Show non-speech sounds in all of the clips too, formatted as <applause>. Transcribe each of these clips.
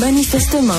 Manifestement,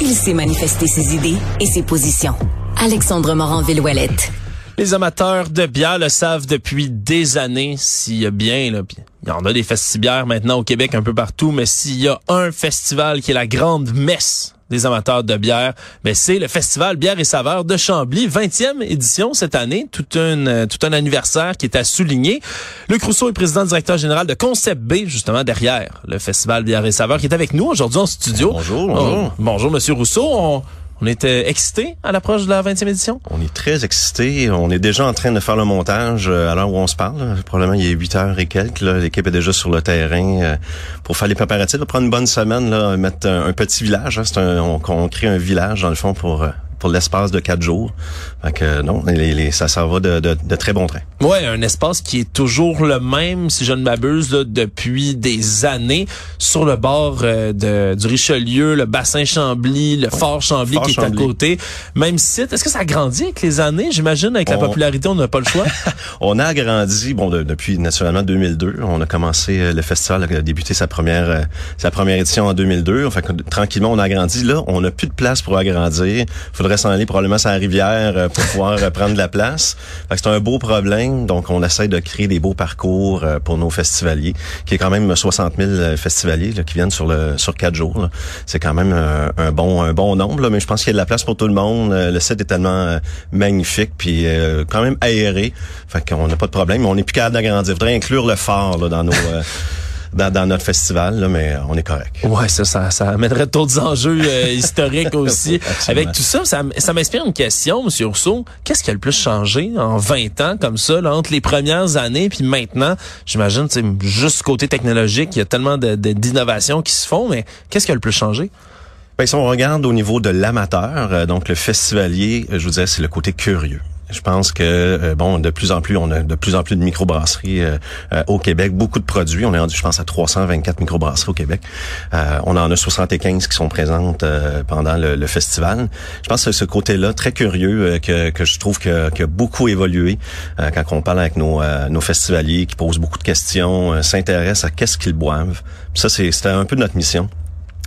il sait manifester ses idées et ses positions. Alexandre Morand-Villouellette. Les amateurs de bière le savent depuis des années. S'il y a bien, là, il y en a des festibières maintenant au Québec un peu partout, mais s'il y a un festival qui est la grande messe des amateurs de bière, ben c'est le festival Bière et Saveurs de Chambly, 20e édition cette année, tout un euh, tout un anniversaire qui est à souligner. Luc Rousseau est président directeur général de Concept B justement derrière le festival Bière et Saveurs qui est avec nous aujourd'hui en studio. Bonjour, bonjour. Oh, bonjour monsieur Rousseau. On, on était excités à l'approche de la 20e édition? On est très excités. On est déjà en train de faire le montage euh, à l'heure où on se parle. Probablement, il est 8 heures et quelques. L'équipe est déjà sur le terrain euh, pour faire les préparatifs. Prendre une bonne semaine, là, mettre un, petit village. Hein. un, on, on, crée un village, dans le fond, pour euh, pour l'espace de quatre jours. Fait que non, les, les, ça, ça va de, de, de, très bon train. Ouais, un espace qui est toujours le même, si je ne m'abuse, depuis des années, sur le bord euh, de, du Richelieu, le bassin Chambly, le fort Chambly qui est à côté. Même site. Est-ce que ça a grandi avec les années? J'imagine, avec la popularité, on n'a pas le choix. <laughs> on a agrandi, bon, depuis naturellement 2002. On a commencé euh, le festival, a débuté sa première euh, sa première édition en 2002. Enfin, tranquillement, on a agrandi. Là, on n'a plus de place pour agrandir. Faudrait s'en aller probablement sur la rivière euh, pour pouvoir euh, prendre la place. C'est un beau problème. Donc, on essaie de créer des beaux parcours euh, pour nos festivaliers, qui est quand même 60 000 festivaliers qui viennent sur le sur quatre jours. C'est quand même un bon un bon nombre, mais je pense qu'il y a de la place pour tout le monde. Le site est tellement magnifique, puis quand même aéré. Fait qu'on n'a pas de problème. On n'est plus capable d'agrandir. Il faudrait inclure le phare là, dans nos dans, notre festival, là, mais on est correct. Ouais, ça, ça, ça amènerait d'autres enjeux euh, <laughs> historiques aussi. Avec tout ça, ça, ça m'inspire une question, Monsieur Rousseau. Qu'est-ce qui a le plus changé en 20 ans comme ça, là, entre les premières années puis maintenant? J'imagine, c'est juste côté technologique, il y a tellement d'innovations de, qui se font, mais qu'est-ce qui a le plus changé? Ben, si on regarde au niveau de l'amateur, euh, donc le festivalier, je vous disais, c'est le côté curieux. Je pense que euh, bon, de plus en plus, on a de plus en plus de microbrasseries euh, euh, au Québec, beaucoup de produits. On est rendu, je pense, à 324 microbrasseries au Québec. on en a 75 qui sont présentes pendant le, festival. Je pense que ce côté-là, très curieux, que, que je trouve que, que beaucoup évolué quand on parle avec nos, nos festivaliers qui posent beaucoup de questions, s'intéressent à qu'est-ce qu'ils boivent. ça, c'était un peu notre mission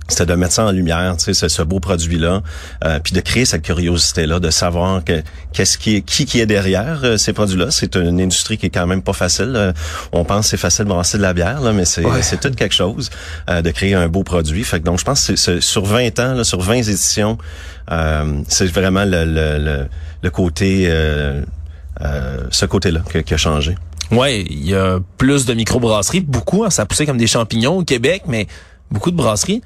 c'était de mettre ça en lumière, tu sais, ce, beau produit-là, euh, puis de créer cette curiosité-là, de savoir que qu'est-ce qui est qui qui est derrière euh, ces produits-là. C'est une industrie qui est quand même pas facile. Euh, on pense que c'est facile de brasser de la bière, là, mais c'est c'est tout quelque chose de créer un beau produit. Fait que donc je pense que c'est, sur 20 ans, là, sur 20 éditions, c'est vraiment le, le, le, côté ce côté-là qui a changé. Ouais, il y a plus de microbrasseries, beaucoup, hein, ça a poussé comme des champignons au Québec, mais beaucoup de brasseries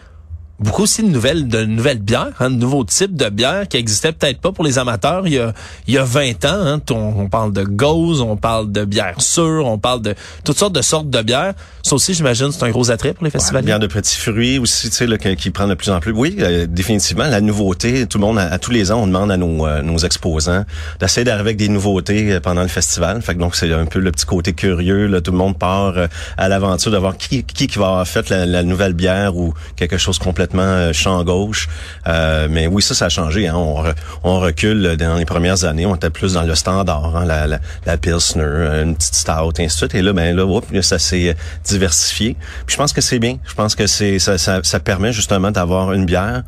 beaucoup aussi de nouvelles de nouvelles bières, hein, de nouveaux types de bières qui existaient peut-être pas pour les amateurs il y a il y a 20 ans. Hein, on, parle de gauze, on parle de bière sûre, on parle de toutes sortes de sortes de bières. Ça aussi, j'imagine, c'est un gros attrait pour les festivals. bière de petits fruits aussi, tu sais, là, qui, prend de plus en plus. Oui, euh, définitivement, la nouveauté. Tout le monde, à, tous les ans, on demande à nos, euh, nos exposants d'essayer d'arriver avec des nouveautés euh, pendant le festival. Fait que donc c'est un peu le petit côté curieux. Là, tout le monde part à l'aventure de voir qui, qui, qui va avoir fait la, la nouvelle bière ou quelque chose complètement euh, champ gauche. Euh, mais oui, ça, ça a changé. Hein. On, on, recule dans les premières années. On était plus dans le standard, hein, la, la, la, Pilsner, une petite stout, ainsi de suite. Et là, ben là, ça s'est diversifié. Puis je pense que c'est bien. Je pense que c'est ça, ça, ça permet justement d'avoir une bière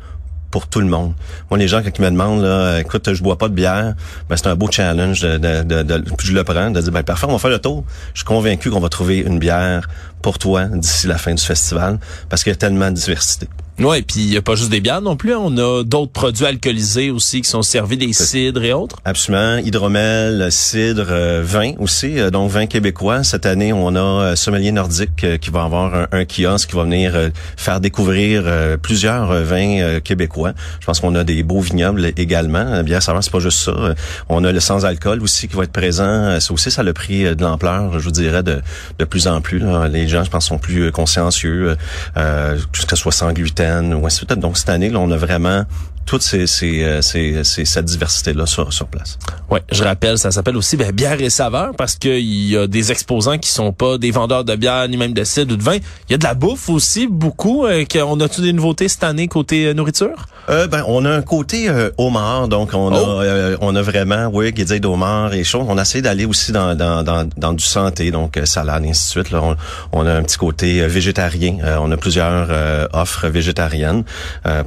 pour tout le monde. Moi, les gens qui me demandent, là, écoute, je bois pas de bière, ben, c'est un beau challenge de, de, de, je le prends, de dire, ben, parfait, on va faire le tour. Je suis convaincu qu'on va trouver une bière pour toi d'ici la fin du festival parce qu'il y a tellement de diversité. Ouais, puis il y a pas juste des bières non plus, hein. on a d'autres produits alcoolisés aussi qui sont servis, des cidres et autres. Absolument, hydromel, cidre, euh, vin aussi, euh, donc vin québécois. Cette année, on a euh, Sommelier Nordique qui va avoir un, un, kiosque qui va venir faire découvrir plusieurs vins québécois. Je pense qu'on a des beaux vignobles également. Bien savoir, c'est pas juste ça. On a le sans alcool aussi qui va être présent. Ça aussi, ça a le prix de l'ampleur, je vous dirais, de, de plus en plus. Les gens, je pense, sont plus consciencieux, euh, que ce soit sans gluten donc cette année, là, on a vraiment toute ces, ces, ces, cette diversité-là sur, sur place. Oui, je rappelle, ça s'appelle aussi ben, bière et saveur parce qu'il y a des exposants qui sont pas des vendeurs de bière ni même de cidre ou de vin. Il y a de la bouffe aussi, beaucoup. Euh, on a-tu des nouveautés cette année côté euh, nourriture? Euh, ben, on a un côté euh, homard, donc on a oh! euh, on a vraiment, oui, guédille d'homard et choses. On a essayé d'aller aussi dans, dans, dans, dans, du santé, donc salade et ainsi de suite. Là, on, on a un petit côté végétarien. on a plusieurs offres végétariennes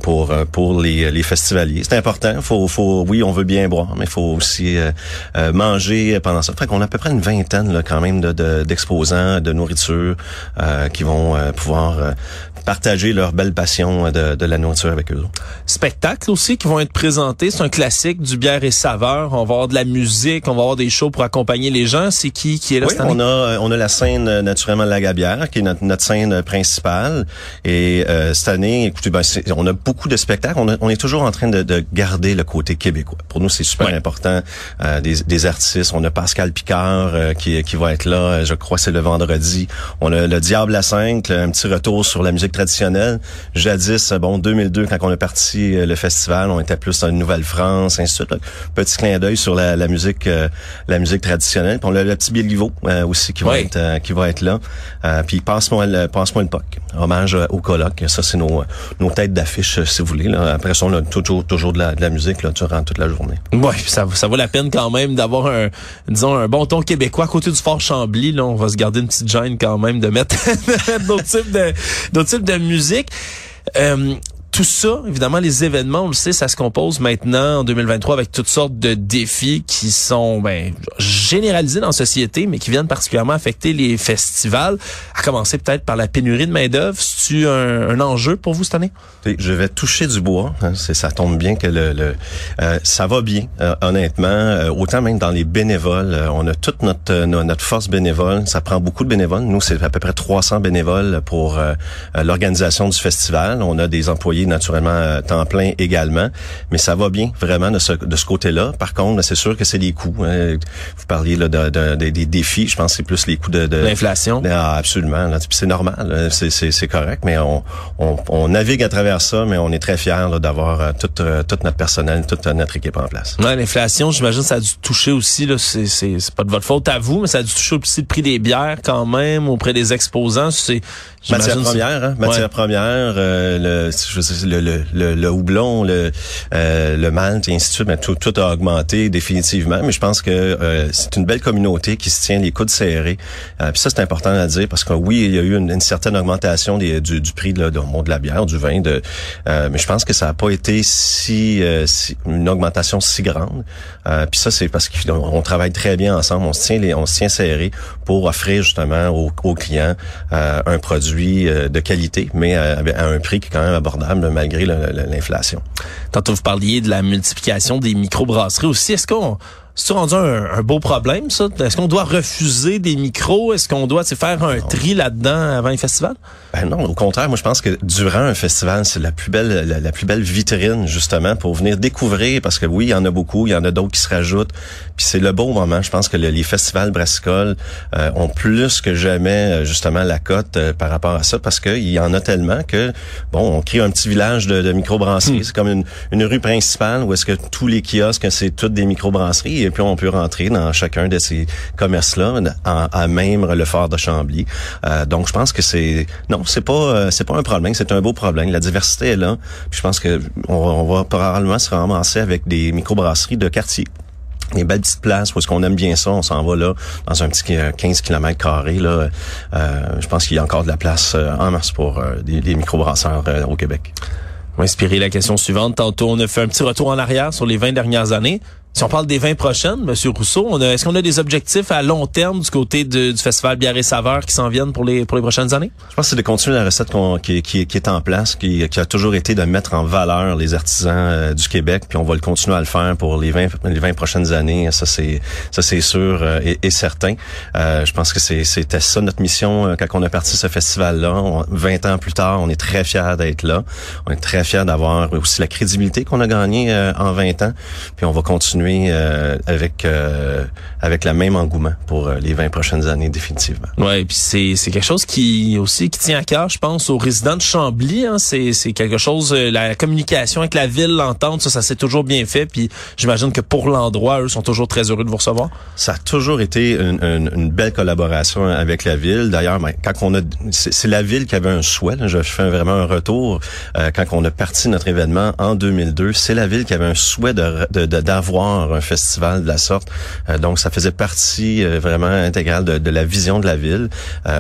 pour pour les, les festivaliers. C'est important. Faut faut oui, on veut bien boire, mais faut aussi manger pendant ça. Fait qu'on a à peu près une vingtaine là, quand même de d'exposants de, nourriture qui vont pouvoir partager leur belle passion de, de la nourriture avec eux spectacles aussi qui vont être présentés. C'est un classique du bière et saveur. On va avoir de la musique, on va avoir des shows pour accompagner les gens. C'est qui qui est là oui, on a euh, on a la scène euh, naturellement de la Gabière qui est notre, notre scène principale. Et euh, cette année, écoutez, ben, on a beaucoup de spectacles. On, on, est toujours en train de, de, garder le côté québécois. Pour nous, c'est super important. Euh, des, des, artistes. On a Pascal Picard qui, qui va être là. Je crois c'est le vendredi. On a le Diable à 5, un petit retour sur la musique traditionnelle. Jadis, bon 2002 quand on a parti euh, le festival, on était plus dans une Nouvelle-France, ainsi de suite. Petit clin d'œil sur la, musique euh, la musique traditionnelle. Puis on a le petit Béliveau euh, aussi qui va être qui va être là. puis passe-moi le passe-moi une POC. Hommage au colloque. Ça c'est nos nos têtes d'affiche si vous voulez. Là. Après ça on a toujours toujours de la, de la musique là, durant toute la journée. Oui, ça ça vaut la peine quand même d'avoir un disons un bon ton québécois à côté du Fort Chambly là, on va se garder une petite gêne quand même de mettre <laughs> d'autres types de d'autres types de musique. Euh, tout ça, évidemment, les événements, on le sait, ça se compose maintenant en 2023 avec toutes sortes de défis qui sont ben, généralisés dans la société, mais qui viennent particulièrement affecter les festivals, à commencer peut-être par la pénurie de main-d'œuvre. C'est-tu un, enjeu pour vous cette année? Je vais toucher du bois. Hein, ça tombe bien que le, le euh, ça va bien, euh, honnêtement. Euh, autant même dans les bénévoles, on a toute notre, notre force bénévole. Ça prend beaucoup de bénévoles. Nous, c'est à peu près 300 bénévoles pour l'organisation du festival. On a des employés naturellement euh, temps plein également, mais ça va bien vraiment de ce, de ce côté-là. Par contre, c'est sûr que c'est les coûts. Hein. Parliez là, de, des défis, je pense que c'est plus les coûts de, de l'inflation. Ah, absolument, c'est normal, c'est correct, mais on, on, on, navigue à travers ça, mais on est très fiers d'avoir euh, tout, euh, notre personnel, toute notre équipe en place. Ouais, l'inflation, j'imagine, ça a dû toucher aussi. Là, c'est, c'est, pas de votre faute à vous, mais ça a dû toucher aussi le prix des bières quand même auprès des exposants. C'est matière première, hein? matière première, le, je le, le, le, houblon, le, euh, le malt, et ainsi de suite, mais tout, tout a augmenté définitivement. Mais je pense que euh, c'est une belle communauté qui se tient les coudes serrés. Euh, puis ça, c'est important à dire parce que oui, il y a eu une, certaine augmentation des, du, du, prix de, de, de la bière, du vin, de, euh, mais je pense que ça n'a pas été si, si, une augmentation si grande. puis ça, c'est parce qu'on travaille très bien ensemble, on se tient les, on se tient serré pour offrir justement aux, aux clients un produit de qualité, mais à, à un prix qui est quand même abordable malgré l'inflation. Tantôt, vous parliez de la multiplication des microbrasseries aussi. Est-ce qu'on c'est rendu un, beau problème, ça? Est-ce qu'on doit refuser des micros? Est-ce qu'on doit faire un tri là-dedans avant un festival? Ben non, au contraire, moi je pense que durant un festival, c'est la plus belle la, plus belle vitrine justement pour venir découvrir parce que oui, il y en a beaucoup, il y en a d'autres qui se rajoutent. Puis c'est le bon moment. Je pense que les festivals brassicoles euh, ont plus que jamais euh, justement la cote euh, par rapport à ça parce qu'il y en a tellement que bon, on crée un petit village de, de microbrasseries. Hmm. C'est comme une, une rue principale où est-ce que tous les kiosques c'est toutes des microbrasseries et puis on peut rentrer dans chacun de ces commerces-là, à même le fort de Chambly. Euh, donc je pense que c'est non, c'est pas euh, c'est pas un problème, c'est un beau problème. La diversité est là. Puis je pense que on, va probablement se ramasser avec des microbrasseries de quartier des belles petites places où est-ce qu'on aime bien ça, on s'en va là dans un petit 15 km carré là. Euh, je pense qu'il y a encore de la place en masse pour des, des microbrasseurs au Québec. On va inspirer la question suivante. Tantôt, on a fait un petit retour en arrière sur les 20 dernières années. Si on parle des 20 prochaines, Monsieur Rousseau, est-ce qu'on a des objectifs à long terme du côté du Festival Bière et Saveurs qui s'en viennent pour les pour les prochaines années? Je pense que c'est de continuer la recette qui, qui, est en place, qui, a toujours été de mettre en valeur les artisans euh, du Québec, puis on va le continuer à le faire pour les 20, les 20 prochaines années. Ça, c'est ça c'est sûr euh, et, certain. Euh, je pense que c'était ça notre mission quand on a parti ce festival-là. 20 ans plus tard, on est très fiers d'être là. On est très fiers d'avoir aussi la crédibilité qu'on a gagnée en 20 ans. Puis on va continuer continuer avec avec la même engouement pour les 20 prochaines années définitivement. Ouais, puis c'est c'est quelque chose qui aussi qui tient à cœur, je pense, aux résidents de Chambly. Hein, c'est c'est quelque chose la communication avec la ville, l'entente, ça, ça s'est toujours bien fait. Puis j'imagine que pour l'endroit, eux sont toujours très heureux de vous recevoir. Ça a toujours été une, une, une belle collaboration avec la ville. D'ailleurs, ben, quand on a, c'est la ville qui avait un souhait. je fais vraiment un retour. Euh, quand on a parti notre événement en 2002, c'est la ville qui avait un souhait de d'avoir un festival de la sorte. Euh, donc, ça faisait partie euh, vraiment intégrale de, de, la vision de la ville.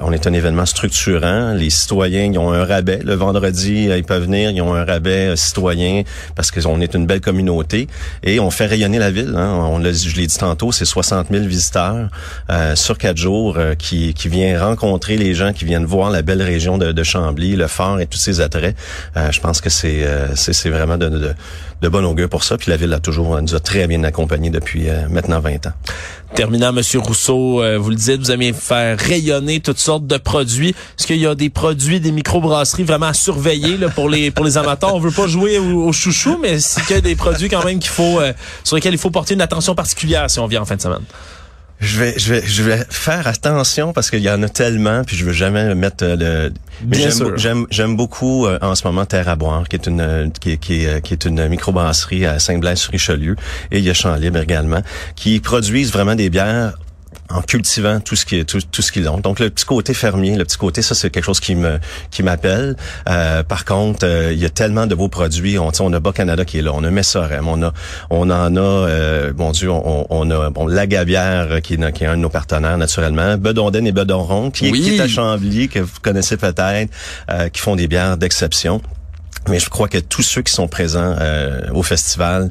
on est un événement structurant. Les citoyens, ils ont un rabais le vendredi. ils peuvent venir, ils ont un rabais citoyen parce qu'on est une belle communauté et on fait rayonner la ville. Hein. On je l'ai dit tantôt, c'est 60 000 visiteurs sur quatre jours qui qui vient rencontrer les gens qui viennent voir la belle région de, de Chambly, le fort et tous ses attraits. Euh, je pense que c'est euh, c'est vraiment de, de, de bon augure pour ça. Puis la ville a toujours nous a très bien accompagnés depuis euh, maintenant 20 ans. Terminant, Monsieur Rousseau, vous le dites, vous aimez faire rayonner toutes sortes de produits. Est-ce qu'il y a des produits, des microbrasseries vraiment à surveiller là, pour les pour les amateurs? On veut pas jouer au, chouchou, mais c'est qu'il y a des produits quand même qu'il faut sur lesquels il faut porter une attention particulière si on vient en fin de semaine. Je vais, je vais, je vais faire attention parce qu'il y en a tellement, puis je veux jamais mettre le. Bien j'aime, j'aime, beaucoup euh, en ce moment Terre à boire, qui est une, qui, qui, qui est une microbrasserie à Saint-Blaise-sur-Richelieu, et il y a Champ Libre également, qui produisent vraiment des bières en cultivant tout ce qui est tout, tout ce qu'ils ont. Donc le petit côté fermier, le petit côté ça c'est quelque chose qui me qui m'appelle. Euh, par contre, euh, il y a tellement de beaux produits. On, on a Bas Canada qui est là, on a Messorem, on a on en a euh, bon Dieu, on, on a bon la Gabière qui, qui est un de nos partenaires naturellement, Bedonden et Bedonron qui, qui est à Chambly que vous connaissez peut-être, euh, qui font des bières d'exception. Mais je crois que tous ceux qui sont présents euh, au festival,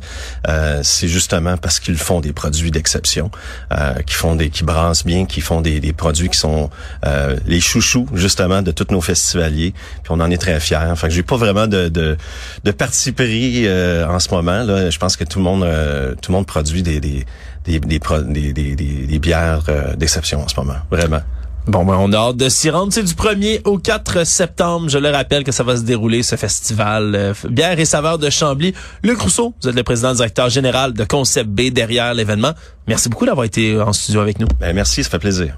euh, c'est justement parce qu'ils font des produits d'exception, euh, qui font des, qui brassent bien, qui font des, des produits qui sont euh, les chouchous justement de tous nos festivaliers. Puis on en est très fiers. Enfin, j'ai pas vraiment de de, de parti pris euh, en ce moment. Là, je pense que tout le monde euh, tout le monde produit des des des, des, des, des bières d'exception en ce moment, vraiment. Bon, ben, on a hâte de s'y rendre. C'est du 1er au 4 septembre. Je le rappelle que ça va se dérouler, ce festival euh, Bière et saveurs de Chambly. Luc Rousseau, vous êtes le président directeur général de Concept B derrière l'événement. Merci beaucoup d'avoir été en studio avec nous. Ben, merci, ça fait plaisir.